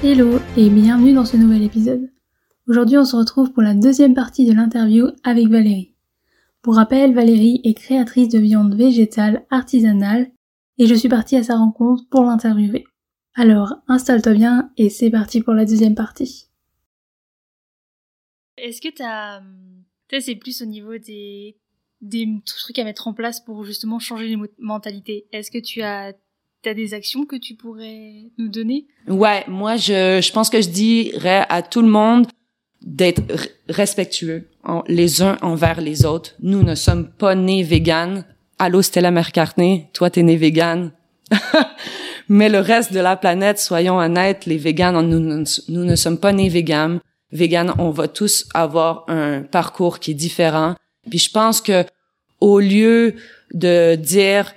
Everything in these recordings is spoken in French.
Hello et bienvenue dans ce nouvel épisode. Aujourd'hui on se retrouve pour la deuxième partie de l'interview avec Valérie. Pour rappel, Valérie est créatrice de viande végétale artisanale et je suis partie à sa rencontre pour l'interviewer. Alors installe-toi bien et c'est parti pour la deuxième partie. Est-ce que t'as... Tu c'est plus au niveau des, des trucs à mettre en place pour justement changer les mentalités. Est-ce que tu as T'as des actions que tu pourrais nous donner? Ouais, moi je je pense que je dirais à tout le monde d'être respectueux les uns envers les autres. Nous ne sommes pas nés véganes. Allô Stella McCartney, toi t'es né végane. Mais le reste de la planète, soyons honnêtes, les véganes, nous, nous, nous ne sommes pas nés véganes. Véganes, on va tous avoir un parcours qui est différent. Puis je pense que au lieu de dire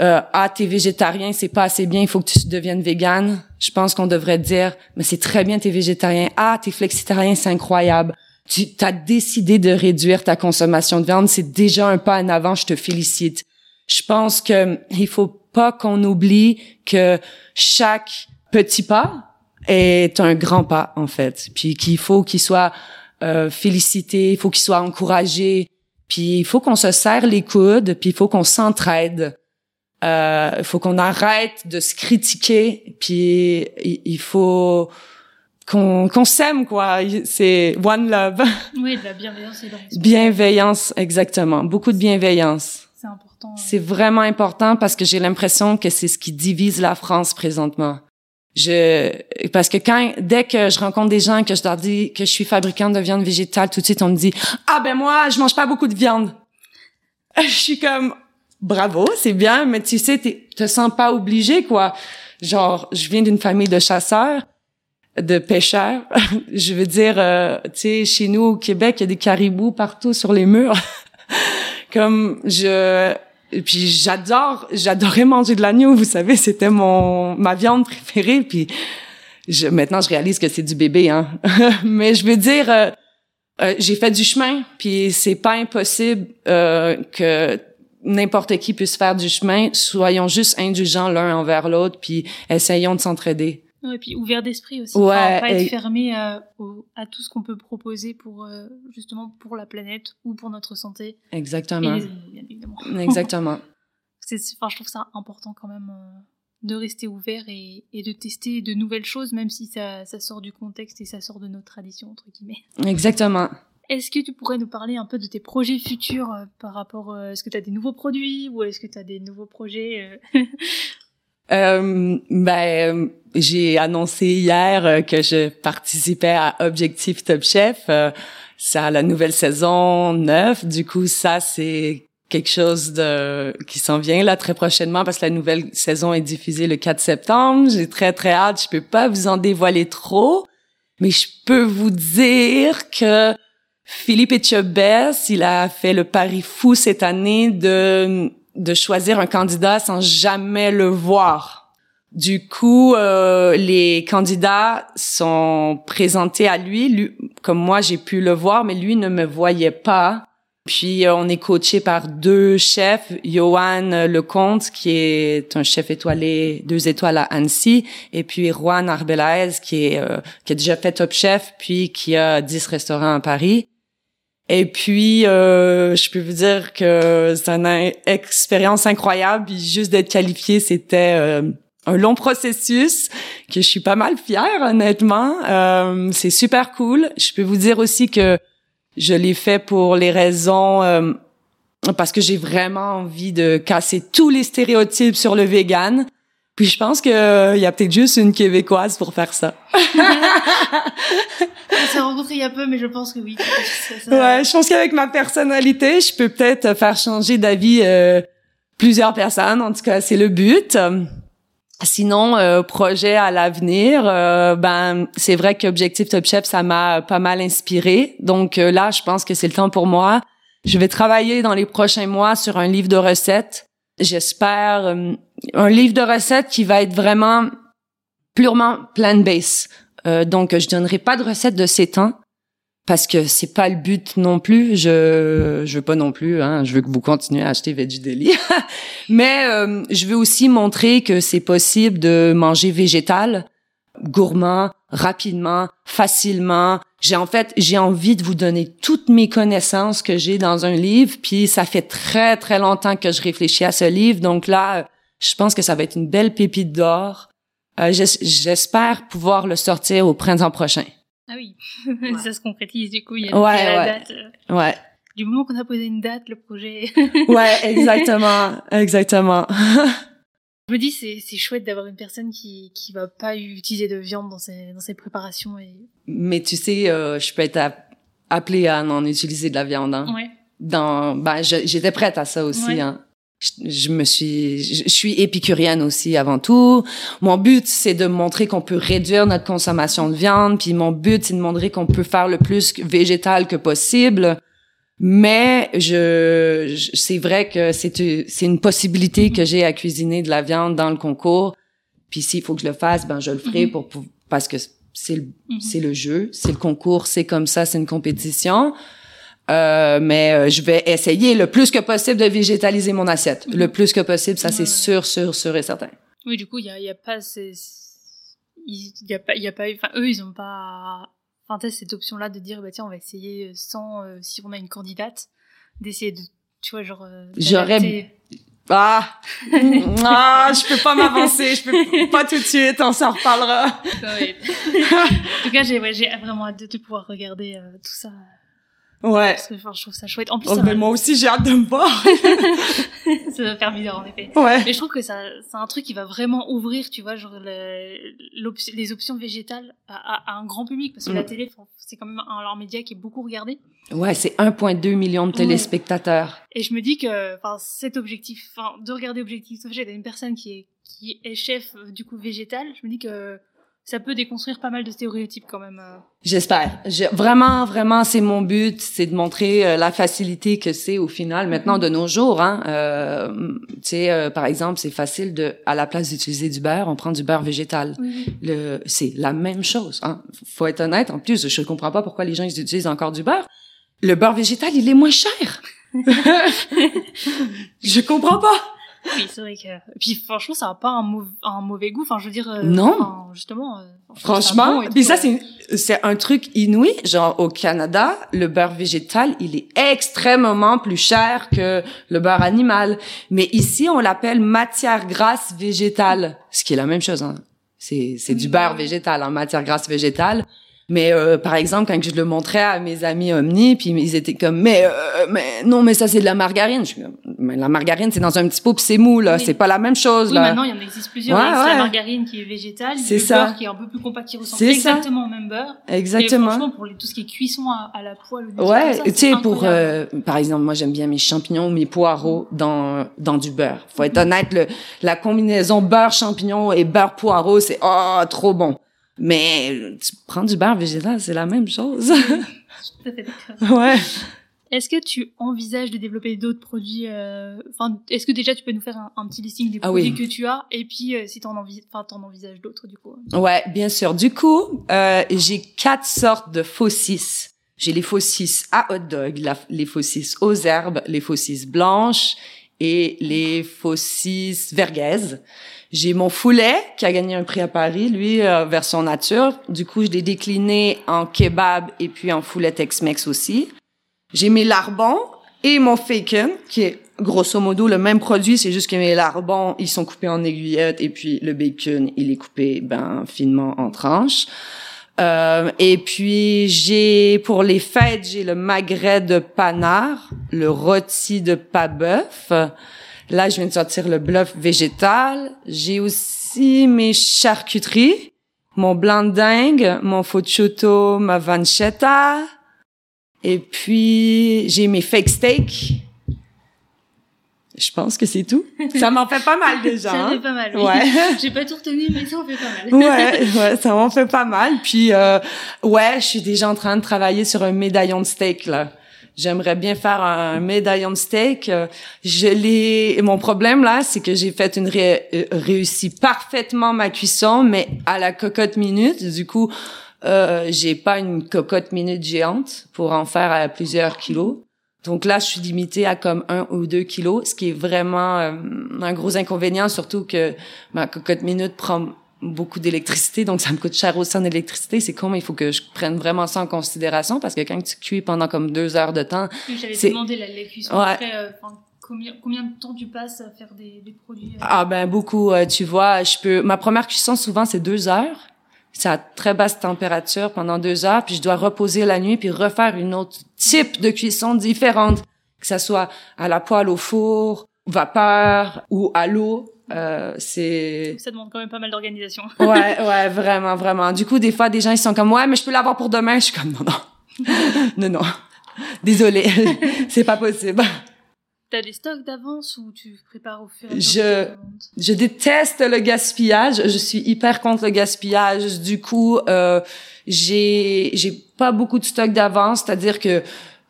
euh, ah t'es végétarien c'est pas assez bien il faut que tu deviennes végane. Je pense qu'on devrait dire mais c'est très bien t'es végétarien. Ah t'es flexitarien c'est incroyable. Tu as décidé de réduire ta consommation de viande c'est déjà un pas en avant je te félicite. Je pense que il faut pas qu'on oublie que chaque petit pas est un grand pas en fait. Puis qu'il faut qu'il soit euh, félicité il faut qu'il soit encouragé. Puis il faut qu'on se serre les coudes puis il faut qu'on s'entraide il faut qu'on arrête de se critiquer, puis il, faut qu'on qu'on s'aime quoi. C'est one love. Oui, de la bienveillance et Bienveillance, exactement. Beaucoup de bienveillance. C'est important. C'est vraiment important parce que j'ai l'impression que c'est ce qui divise la France présentement. Je parce que quand dès que je rencontre des gens que je leur dis que je suis fabricante de viande végétale, tout de suite on me dit ah ben moi je mange pas beaucoup de viande. Je suis comme bravo, c'est bien, mais tu sais, tu te sens pas obligé, quoi. Genre, je viens d'une famille de chasseurs, de pêcheurs. je veux dire, euh, tu sais, chez nous au Québec, il y a des caribous partout sur les murs. Comme je, puis j'adore, j'adorais manger de l'agneau. Vous savez, c'était mon ma viande préférée. Puis je, maintenant, je réalise que c'est du bébé, hein. mais je veux dire. Euh, euh, j'ai fait du chemin, puis c'est pas impossible que n'importe qui puisse faire du chemin, soyons juste indulgents l'un envers l'autre, puis essayons de s'entraider. Ouais, puis ouvert d'esprit aussi. Ouais, pas être fermé à, à tout ce qu'on peut proposer pour euh, justement pour la planète ou pour notre santé. Exactement. Et les bien évidemment. Exactement. c'est, enfin, je trouve ça important quand même euh, de rester ouvert et, et, de tester de nouvelles choses, même si ça, ça sort du contexte et ça sort de nos traditions entre guillemets. Exactement. Est-ce que tu pourrais nous parler un peu de tes projets futurs euh, par rapport, euh, est-ce que tu as des nouveaux produits ou est-ce que tu as des nouveaux projets euh? euh ben, j'ai annoncé hier que je participais à Objectif Top Chef. à la nouvelle saison 9. Du coup, ça, c'est quelque chose de qui s'en vient là très prochainement parce que la nouvelle saison est diffusée le 4 septembre. J'ai très très hâte. Je peux pas vous en dévoiler trop, mais je peux vous dire que Philippe Etchebest, il a fait le pari fou cette année de, de choisir un candidat sans jamais le voir. Du coup, euh, les candidats sont présentés à lui, lui comme moi j'ai pu le voir, mais lui ne me voyait pas. Puis euh, on est coaché par deux chefs, Johan Lecomte qui est un chef étoilé deux étoiles à Annecy, et puis Juan Arbelaez qui est euh, qui a déjà fait Top Chef puis qui a 10 restaurants à Paris. Et puis, euh, je peux vous dire que c'est une expérience incroyable. Juste d'être qualifié, c'était euh, un long processus que je suis pas mal fière, honnêtement. Euh, c'est super cool. Je peux vous dire aussi que je l'ai fait pour les raisons euh, parce que j'ai vraiment envie de casser tous les stéréotypes sur le vegan. Puis je pense que il y a peut-être juste une québécoise pour faire ça. On s'est rencontrés il y a peu, mais je pense que oui. Ouais, je pense qu'avec ma personnalité, je peux peut-être faire changer d'avis euh, plusieurs personnes. En tout cas, c'est le but. Sinon, euh, projet à l'avenir, euh, ben c'est vrai qu'Objectif Top Chef, ça m'a pas mal inspiré. Donc euh, là, je pense que c'est le temps pour moi. Je vais travailler dans les prochains mois sur un livre de recettes. J'espère un livre de recettes qui va être vraiment purement plant-based. donc, je donnerai pas de recettes de ces temps parce que c'est pas le but non plus. Je je veux pas non plus. Hein, je veux que vous continuez à acheter Veggie Deli, mais euh, je veux aussi montrer que c'est possible de manger végétal, gourmand, rapidement, facilement. J'ai en fait j'ai envie de vous donner toutes mes connaissances que j'ai dans un livre. Puis ça fait très très longtemps que je réfléchis à ce livre, donc là je pense que ça va être une belle pépite d'or. Euh, J'espère pouvoir le sortir au printemps prochain. Ah oui, ça se concrétise du coup, il y a ouais, la date. Euh, ouais. Du moment qu'on a posé une date, le projet. ouais, exactement, exactement. Je me dis c'est c'est chouette d'avoir une personne qui qui va pas utiliser de viande dans ses dans ses préparations et. Mais tu sais, euh, je peux être appelée à en utiliser de la viande. Hein. Ouais. Dans, ben j'étais prête à ça aussi. Hein je, me suis, je, suis épicurienne aussi avant tout. Mon but, c'est de montrer qu'on peut réduire notre consommation de viande. Puis mon but, c'est de montrer qu'on peut faire le plus végétal que possible. Mais je, c'est vrai que c'est c'est une possibilité que j'ai à cuisiner de la viande dans le concours. Puis s'il faut que je le fasse, ben je le ferai mm-hmm. pour, parce que c'est le, mm-hmm. c'est le jeu, c'est le concours, c'est comme ça, c'est une compétition. Euh, mais euh, je vais essayer le plus que possible de végétaliser mon assiette. Le plus que possible, ça c'est sûr, sûr, sûr et certain. Oui, du coup, il y a, y a pas il y a pas, il y a pas, enfin eux, ils ont pas, enfin cette option-là de dire bah tiens, on va essayer sans, euh, si on a une candidate, d'essayer de, tu vois, genre. J'aurais. Ah, ah, je peux pas m'avancer, je peux pas tout de suite, on s'en reparlera. en tout cas, j'ai ouais, j'ai vraiment hâte de pouvoir regarder tout ça. Ouais. Parce que je trouve ça chouette. En plus, oh, mais moi aussi, j'ai hâte de me voir. ça va faire bizarre, en effet. Ouais. Mais je trouve que ça, c'est un truc qui va vraiment ouvrir, tu vois, genre les options végétales à, à, un grand public. Parce que la mm. télé, c'est quand même un, média qui est beaucoup regardé. Ouais, c'est 1,2 million de téléspectateurs. Et je me dis que, enfin, cet objectif, enfin, de regarder Objectif J'ai une personne qui est, qui est chef, euh, du coup, végétal, je me dis que ça peut déconstruire pas mal de stéréotypes quand même. Euh. J'espère. Vraiment, vraiment, c'est mon but, c'est de montrer euh, la facilité que c'est au final maintenant de nos jours. Hein. Euh, tu sais, euh, par exemple, c'est facile de, à la place d'utiliser du beurre, on prend du beurre végétal. Le, c'est la même chose. Hein. Faut être honnête. En plus, je comprends pas pourquoi les gens ils utilisent encore du beurre. Le beurre végétal, il est moins cher. je comprends pas. Oui, c'est vrai que. Puis franchement, ça n'a pas un, un, mauvais goût. Enfin, je veux dire. Euh, non. justement. Euh, franchement. Puis ça, c'est c'est un truc inouï. Genre au Canada, le beurre végétal, il est extrêmement plus cher que le beurre animal. Mais ici, on l'appelle matière grasse végétale, ce qui est la même chose. Hein. C'est c'est du beurre végétal en matière grasse végétale. Mais euh, par exemple, quand je le montrais à mes amis Omni, puis ils étaient comme mais euh, mais non, mais ça c'est de la margarine. Je mais la margarine c'est dans un petit pot puis c'est mou là, c'est pas la même chose oui, là. maintenant il y en existe plusieurs. il y a la margarine qui est végétale, c'est ça. beurre qui est un peu plus compact qui ressemble exactement au même beurre. Exactement. Et franchement pour tout ce qui est cuisson à, la poêle. Ouais, tu sais pour euh, par exemple moi j'aime bien mes champignons, mes poireaux dans dans du beurre. Faut être honnête, le, la combinaison beurre champignon et beurre poireau c'est oh trop bon. Mais tu prends du beurre végétal, c'est la même chose. tout à fait d'accord. Ouais. Est-ce que tu envisages de développer d'autres produits euh, Enfin, est-ce que déjà tu peux nous faire un, petit listing des ah produits que tu as et puis euh, si t'en envisages, enfin, t'en envisages d'autres du coup Ouais, bien sûr. Du coup, euh, j'ai quatre sortes de faucisses. J'ai les faucisses à hot dog, les faucisses aux herbes, les faucisses blanches et les faucisses verguaises. J'ai mon foulet qui a gagné un prix à Paris, lui, euh, version nature. Du coup, je l'ai décliné en kebab et puis en foulet Tex-Mex aussi. J'ai mes lardons et mon bacon, qui est grosso modo le même produit, c'est juste que mes lardons, ils sont coupés en aiguillettes et puis le bacon, il est coupé ben finement en tranches. Euh, et puis j'ai pour les fêtes, j'ai le magret de panard, le rôti de pas bœuf, Là, je viens de sortir le bluff végétal. J'ai aussi mes charcuteries, mon blanc dingue, mon focciotto, ma vanchetta. Et puis, j'ai mes fake steaks. Je pense que c'est tout. Ça m'en fait pas mal déjà. ça hein? fait pas mal. Oui. Ouais. J'ai pas tout retenu, mais ça en fait pas mal. ouais, ouais, ça m'en fait pas mal. Puis euh, ouais, je suis déjà en train de travailler sur un médaillon de steak là. J'aimerais bien faire un médaillon de steak. Je l'ai. Mon problème là, c'est que j'ai fait une ré... euh, réussi parfaitement ma cuisson, mais à la cocotte minute. Du coup, euh, j'ai pas une cocotte minute géante pour en faire à plusieurs kilos. Donc là, je suis limitée à comme un ou deux kilos, ce qui est vraiment euh, un gros inconvénient, surtout que ma cocotte minute prend beaucoup d'électricité, donc ça me coûte cher aussi en électricité. C'est con, mais il faut que je prenne vraiment ça en considération parce que quand tu cuis pendant comme deux heures de temps, Oui, C'est- demander la, la cuisson. Ouais. Après, euh, combien, combien de temps tu passes à faire des, des produits euh, ah ben beaucoup, euh, tu vois, je peux. Ma première cuisson souvent c'est deux heures. C'est à très basse température pendant deux heures, puis je dois reposer la nuit puis refaire une autre type de cuisson différente, que ça soit à la poêle au four, vapeur ou à l'eau. Euh, c'est Ça demande quand même pas mal d'organisation. ouais, ouais, vraiment, vraiment. Du coup, des fois, des gens, ils sont comme, ouais, mais je peux l'avoir pour demain. Je suis comme, non, non. non, non. Désolée. c'est pas possible. T'as des stocks d'avance ou tu prépares au fur et à Je- mesure commandes Je déteste le gaspillage. Je suis hyper contre le gaspillage. Du coup, euh, j'ai, j'ai pas beaucoup de stock d'avance. C'est-à-dire que,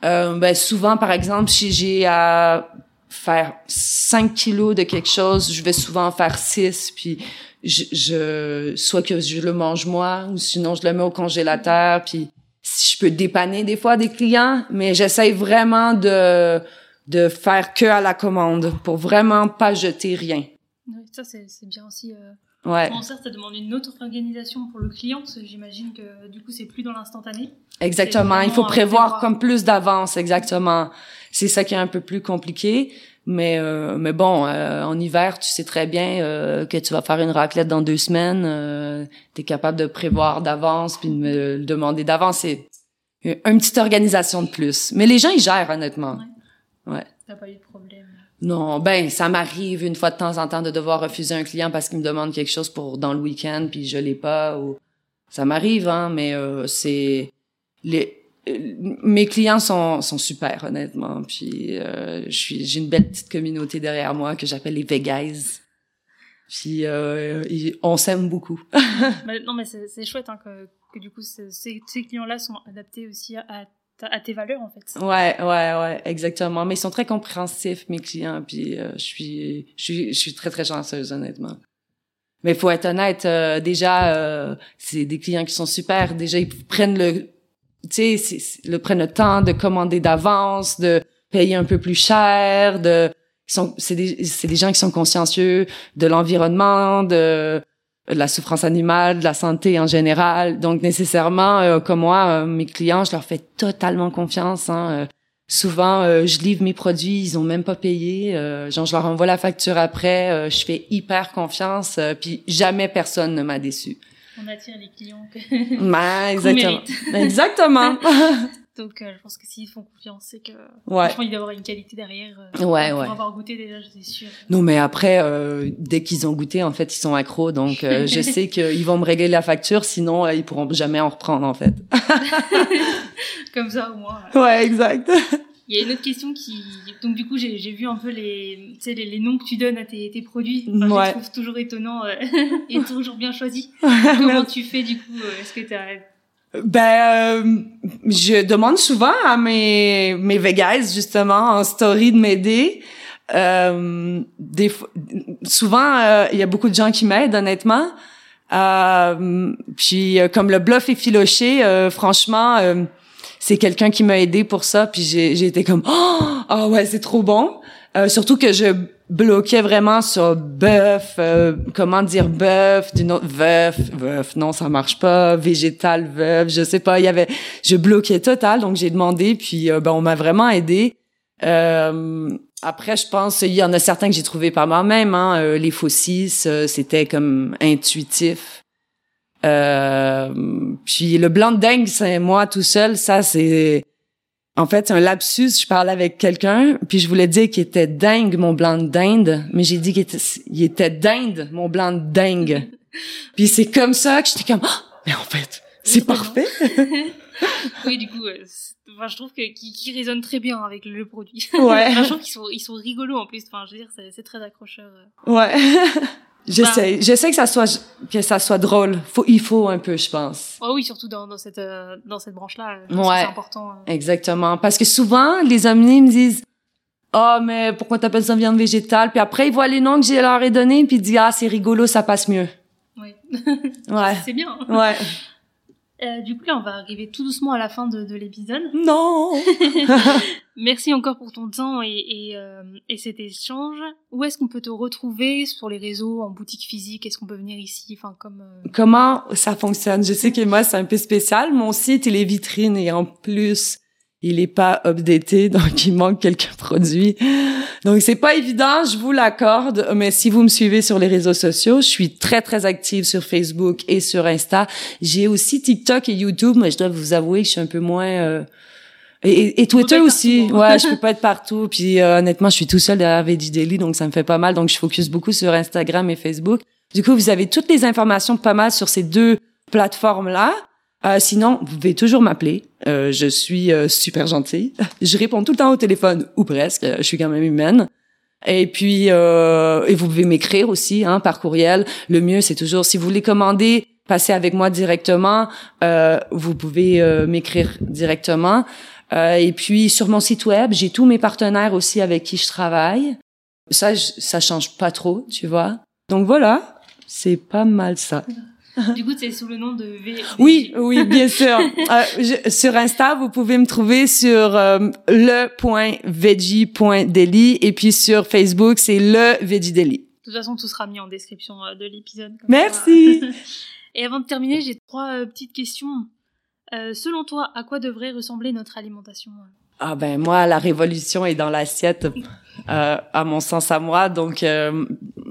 euh, ben, souvent, par exemple, si j'ai à faire 5 kilos de quelque chose, je vais souvent en faire 6, puis je, je, soit que je le mange moi, ou sinon je le mets au congélateur, puis si je peux dépanner des fois des clients, mais j'essaye vraiment de, de faire que à la commande pour vraiment pas jeter rien. Ça, c'est c'est bien aussi. Euh... Ouais, Bon, ça, ça demande une autre organisation pour le client, parce que j'imagine que du coup, c'est plus dans l'instantané. exactement. Il faut prévoir comme plus d'avance, exactement. C'est ça qui est un peu plus compliqué. Mais euh, mais bon, euh, en hiver, tu sais très bien euh, que tu vas faire une raclette dans deux semaines. Euh, tu es capable de prévoir d'avance puis de me le demander d'avance. C'est une une petite organisation de plus. Mais les gens, ils gèrent, honnêtement. T'as pas eu de problème. Non, ben ça m'arrive une fois de temps en temps de devoir refuser un client parce qu'il me demande quelque chose pour dans le week-end puis je l'ai pas ou ça m'arrive hein, mais euh, c'est les euh, mes clients sont sont super honnêtement puis euh, je suis j'ai une belle petite communauté derrière moi que j'appelle les Vegas. Puis euh, ils- on s'aime beaucoup. Mais non, mais c'est chouette hein, que, que du coup, ce- ces, ces clients-là sont adaptés aussi à, à tes valeurs, en fait. Ouais, ouais, ouais, exactement. Mais ils sont très compréhensifs, mes clients, puis euh, je suis, je suis, je suis très, très chanceuse, honnêtement. Mais faut être honnête, euh, déjà, euh, c'est des clients qui sont super. Déjà, ils prennent le, tu sais, le prennent le temps de commander d'avance, de payer un peu plus cher, de, sont, c'est des, c'est des gens qui sont consciencieux de l'environnement, de, de la souffrance animale, de la santé en général. Donc nécessairement, euh, comme moi, euh, mes clients, je leur fais totalement confiance. Hein. Euh, souvent, euh, je livre mes produits, ils ont même pas payé. Euh, genre, je leur envoie la facture après. euh, je fais hyper confiance. euh, puis jamais personne ne m'a déçu. On attire les clients que... Ouais, exactement. exactement. Donc, euh, je pense que s'ils font confiance, c'est que Ouais. franchement, il doit y avoir une qualité derrière. euh, Ouais, pour ouais. avoir goûté déjà, je suis sûre. Non, mais après, euh, dès qu'ils ont goûté, en fait, ils sont accros. Donc, euh, je sais qu'ils vont me régler la facture, sinon, euh, ils pourront jamais en reprendre, en fait. Comme ça, au moins. euh. Ouais, exact. Il y a une autre question qui... Donc, du coup, j'ai j'ai vu un peu les, tu sais, les, les noms que tu donnes à tes, tes produits. Enfin, Je Ouais. les trouve toujours étonnants euh, et toujours bien choisis. Comment tu fais, du coup Est-ce que t'as... Ben, euh, je demande souvent à mes mes vegas justement en story de m'aider. Euh, des souvent, euh, il y a beaucoup de gens qui m'aident, honnêtement. Euh, puis euh, comme le bluff est filoché, franchement, c'est quelqu'un qui m'a aidé pour ça. Puis j'ai été comme oh ah ouais c'est trop bon. Surtout que je bloquais vraiment sur bœuf, euh, comment dire bœuf, d'une autre veuf, veuf, non ça marche pas, végétal veuf, je sais pas, il y avait, je bloquais total, donc j'ai demandé, puis euh, ben on m'a vraiment aidé. Euh, après, je pense, il y en a certains que j'ai trouvé par moi-même, hein, les euh, c'était comme intuitif. Puis le blanc de dingue, c'est moi tout seul, ça c'est en fait, c'est un lapsus. Je parlais avec quelqu'un, puis je voulais dire qu'il était dingue, mon blanc de dinde, mais j'ai dit qu'il était, il était dinde, mon blanc de dingue. puis c'est comme ça que j'étais comme, Ah! mais en fait, c'est parfait. oui, du coup, enfin, je trouve que qui, résonne très bien avec le produit. Ouais. je trouve qu'ils sont ils sont rigolos en plus. Enfin, je veux dire, c'est très accrocheur. Ouais. J'essaie, bah. j'essaie que ça soit que ça soit drôle. Faut, il faut un peu, je pense. Oh oui, surtout dans, dans cette euh, dans cette branche-là, ouais, c'est important. Euh. Exactement, parce que souvent les amis me disent "Oh, mais pourquoi t'appelles ça viande végétale Puis après ils voient les noms que j'ai leur ai donnés puis ils disent "Ah, c'est rigolo, ça passe mieux." Oui. ouais. c'est bien. Ouais. Euh, du coup, là, on va arriver tout doucement à la fin de, de l'épisode. Non Merci encore pour ton temps et, et, euh, et cet échange. Où est-ce qu'on peut te retrouver sur les réseaux, en boutique physique? Est-ce qu'on peut venir ici? Enfin, comme, euh, Comment ça fonctionne? Je sais que moi, c'est un peu spécial. Mon site, il est vitrine et en plus, il est pas updaté, donc il manque quelques produits. Donc c'est pas évident, je vous l'accorde, mais si vous me suivez sur les réseaux sociaux, je suis très très active sur Facebook et sur Insta. J'ai aussi TikTok et YouTube, mais je dois vous avouer que je suis un peu moins euh, et, et, Twitter aussi. Hein. Ouais, je peux pas être partout. Puis euh, honnêtement, je suis tout seul derrière Veggie Daily, donc ça me fait pas mal. Donc je focus beaucoup sur Instagram et Facebook. Du coup, vous avez toutes les informations pas mal sur ces deux plateformes-là. Euh, sinon, vous pouvez toujours m'appeler. Euh, je suis euh, super gentille. Je réponds tout le temps au téléphone, ou presque. Je suis quand même humaine. Et puis, euh, et vous pouvez m'écrire aussi hein, par courriel. Le mieux, c'est toujours, si vous voulez commander, passer avec moi directement. vous pouvez m'écrire directement. et puis, sur mon site web, j'ai tous mes partenaires aussi avec qui je travaille. Ça, ça change pas trop, tu vois. Donc voilà, c'est pas mal ça du coup, c'est sous le nom de V. Oui, oui, bien sûr. euh, sur Insta, vous pouvez me trouver sur euh, le.veggie.deli et puis sur Facebook, c'est le Veggie Deli. De toute façon, tout sera mis en description euh, de l'épisode. Merci. et avant de terminer, j'ai trois euh, petites questions. Euh, selon toi, à quoi devrait ressembler notre alimentation? Ah ben moi, la révolution est dans l'assiette, euh, à mon sens à moi. Donc euh,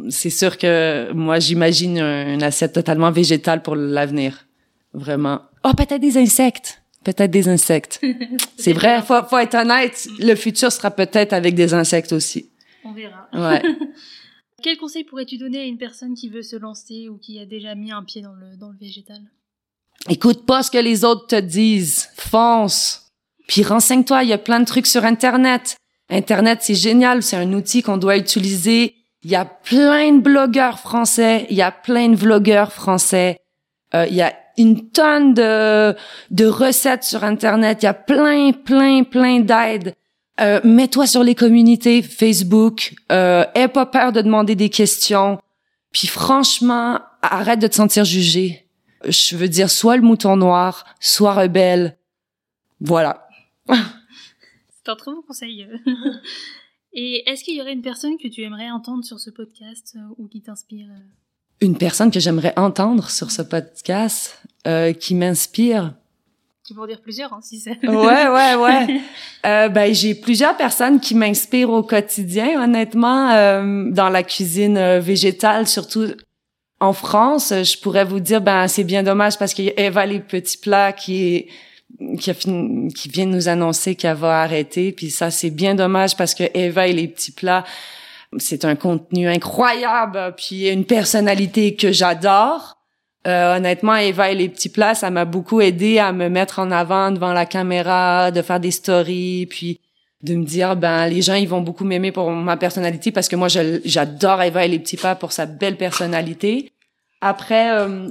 c'est sûr que moi j'imagine une assiette totalement végétale pour l'avenir, vraiment. Oh peut-être des insectes, peut-être des insectes. c'est vrai, faut, faut être honnête. Le futur sera peut-être avec des insectes aussi. On verra. Ouais. Quel conseil pourrais-tu donner à une personne qui veut se lancer ou qui a déjà mis un pied dans le dans le végétal? Écoute pas ce que les autres te disent, fonce puis renseigne-toi, il y a plein de trucs sur Internet. Internet, c'est génial, c'est un outil qu'on doit utiliser. Il y a plein de blogueurs français, il y a plein de vlogueurs français. Euh, il y a une tonne de, de recettes sur Internet. Il y a plein, plein, plein d'aides. Euh, mets-toi sur les communautés Facebook. Euh, aie pas peur de demander des questions. Puis franchement, arrête de te sentir jugé. Je veux dire, soit le mouton noir, soit rebelle. Voilà. C'est un très bon conseil. Et est-ce qu'il y aurait une personne que tu aimerais entendre sur ce podcast euh, ou qui t'inspire euh? Une personne que j'aimerais entendre sur ce podcast, euh, qui m'inspire. Tu peux en dire plusieurs, hein, si c'est. ouais, ouais, ouais. euh, ben j'ai plusieurs personnes qui m'inspirent au quotidien, honnêtement, euh, dans la cuisine euh, végétale, surtout en France. Je pourrais vous dire, ben c'est bien dommage parce qu'il y a Eva les petits plats qui est qui, a qui vient nous annoncer qu'elle va arrêter. Puis ça, c'est bien dommage parce que Eva et les petits plats, c'est un contenu incroyable, puis une personnalité que j'adore. Euh, honnêtement, Eva et les petits plats, ça m'a beaucoup aidé à me mettre en avant devant la caméra, de faire des stories, puis de me dire ben les gens ils vont beaucoup m'aimer pour ma personnalité parce que moi j'adore Eva et les petits plats pour sa belle personnalité. Après, euh,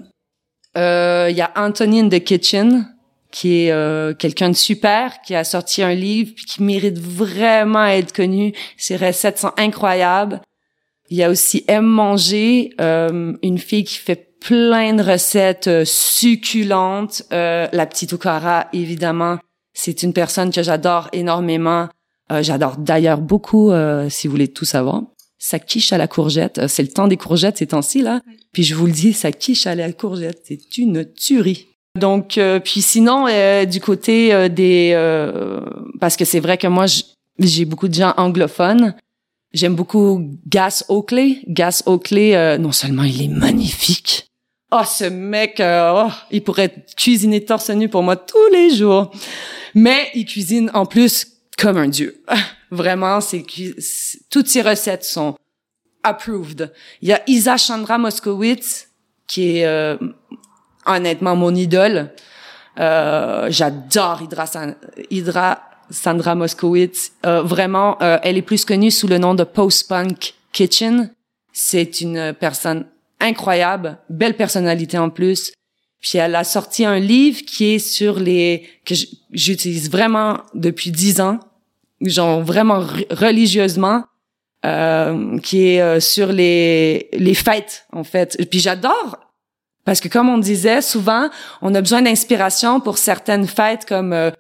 euh, il y a Anthony in the Kitchen qui est euh, quelqu'un de super, qui a sorti un livre puis qui mérite vraiment être connu. Ses recettes sont incroyables. Il y a aussi M Manger, euh, une fille qui fait plein de recettes euh, succulentes. la petite Okara, évidemment, c'est une personne que j'adore énormément. j'adore d'ailleurs beaucoup, si vous voulez tout savoir. Sa quiche à la courgette, c'est le temps des courgettes ces temps-ci là. Puis je vous le dis, sa quiche à la courgette, c'est une tuerie. Donc, euh, puis sinon, euh, du côté euh, des... parce que c'est vrai que moi, j'ai beaucoup de gens anglophones. J'aime beaucoup Gas Oakley. Gas Oakley, non seulement il est magnifique. Oh, ce mec, oh, il pourrait cuisiner torse nu pour moi tous les jours. Mais il cuisine en plus comme un dieu. Vraiment, c'est toutes ses recettes sont approved. Il y a Isa Chandra Moskowitz qui est honnêtement mon idole. Euh, j'adore Hydra, Sandra Moskowitz. Euh, vraiment, euh, elle est plus connue sous le nom de Post Punk Kitchen. C'est une personne incroyable, belle personnalité en plus. Puis elle a sorti un livre qui est sur les que j'utilise vraiment depuis dix ans, genre vraiment religieusement, euh, qui est euh, sur les les fêtes en fait. Puis j'adore parce que comme on disait souvent, on a besoin d'inspiration pour certaines fêtes comme euh,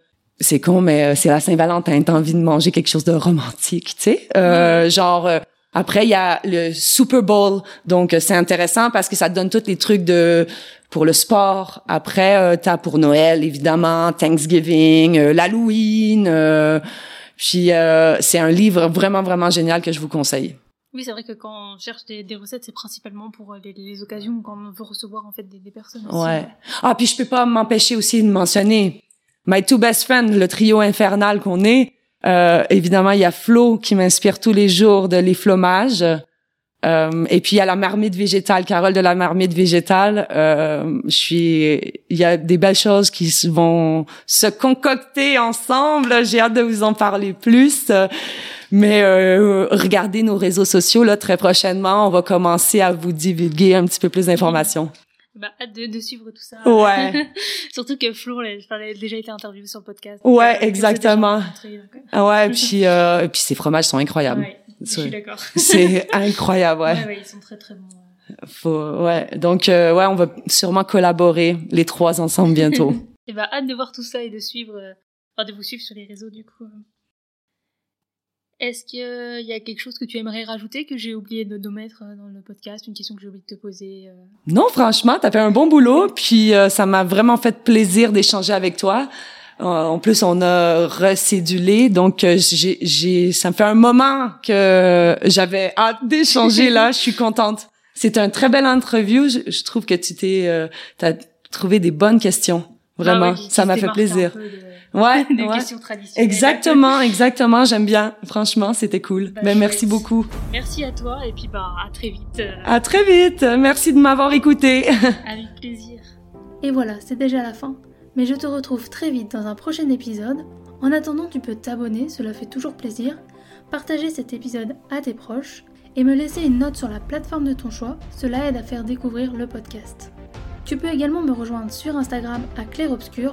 c'est con mais c'est la Saint-Valentin, t'as envie de manger quelque chose de romantique, tu sais, euh, genre après, il y a le Super Bowl, donc c'est intéressant parce que ça te donne tous les trucs de pour le sport. Après, euh, t'as pour Noël évidemment, Thanksgiving, euh, l'Halloween. Euh, puis euh, c'est un livre vraiment vraiment génial que je vous conseille. Oui, c'est vrai que quand on cherche des, des recettes, c'est principalement pour les, les, occasions quand on veut recevoir en fait des, des personnes. Aussi. Ouais. Ah, puis je peux pas m'empêcher aussi de mentionner My Two Best Friends, le trio infernal qu'on est. Euh, évidemment, il y a Flo qui m'inspire tous les jours de les flomages. Euh, et puis il y a la marmite végétale, Carole de la marmite végétale. Euh, je suis, il y a des belles choses qui vont se concocter ensemble. J'ai hâte de vous en parler plus. Mais euh, regardez nos réseaux sociaux là très prochainement. On va commencer à vous divulguer un petit peu plus d'informations. Bah, hâte de, de, suivre tout ça. Ouais. Surtout que Flo, elle, a déjà été interviewée sur le podcast. Ouais, euh, exactement. Ah ouais, puis, euh, puis ces fromages sont incroyables. Ouais, je suis d'accord. C'est incroyable, ouais. ouais. Ouais, ils sont très très bons. Faut, ouais. Donc, euh, ouais, on va sûrement collaborer les trois ensemble bientôt. et bah, hâte de voir tout ça et de suivre, euh, enfin, de vous suivre sur les réseaux du coup. Est-ce qu'il y a quelque chose que tu aimerais rajouter que j'ai oublié de, de, mettre dans le podcast, une question que j'ai oublié de te poser euh... Non, franchement, tu as fait un bon boulot, puis euh, ça m'a vraiment fait plaisir d'échanger avec toi. Euh, en plus, on a recédulé, donc euh, j'ai, j'ai, ça me fait un moment que j'avais hâte d'échanger là. Je suis contente. C'était un très belle interview. Je, je trouve que tu t'es, euh, t'as trouvé des bonnes questions. Vraiment, ah oui, ça m'a fait plaisir. Ouais, des ouais. questions traditionnelles. Exactement, exactement, j'aime bien. Franchement, c'était cool. Bah, ben, merci beaucoup. Merci à toi et puis bah à très vite. Euh... À très vite. Merci de m'avoir écouté. Avec plaisir. Et voilà, c'est déjà la fin. Mais je te retrouve très vite dans un prochain épisode. En attendant, tu peux t'abonner, cela fait toujours plaisir, partager cet épisode à tes proches et me laisser une note sur la plateforme de ton choix, cela aide à faire découvrir le podcast. Tu peux également me rejoindre sur Instagram à Claire Obscur